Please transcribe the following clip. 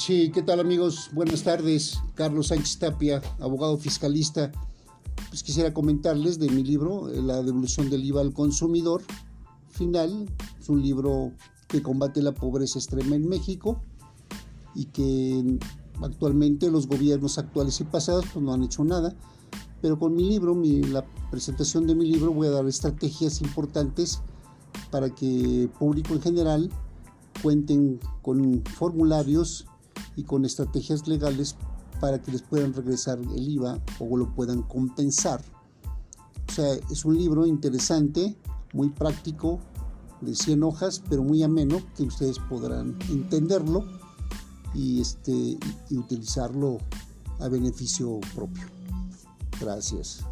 Sí, ¿qué tal amigos? Buenas tardes. Carlos Sánchez Tapia, abogado fiscalista. Pues quisiera comentarles de mi libro, eh, La devolución del IVA al consumidor. Final, es un libro que combate la pobreza extrema en México y que actualmente los gobiernos actuales y pasados pues, no han hecho nada. Pero con mi libro, mi, la presentación de mi libro, voy a dar estrategias importantes para que público en general cuenten con formularios y con estrategias legales para que les puedan regresar el IVA o lo puedan compensar. O sea, es un libro interesante, muy práctico, de 100 hojas, pero muy ameno, que ustedes podrán entenderlo y, este, y utilizarlo a beneficio propio. Gracias.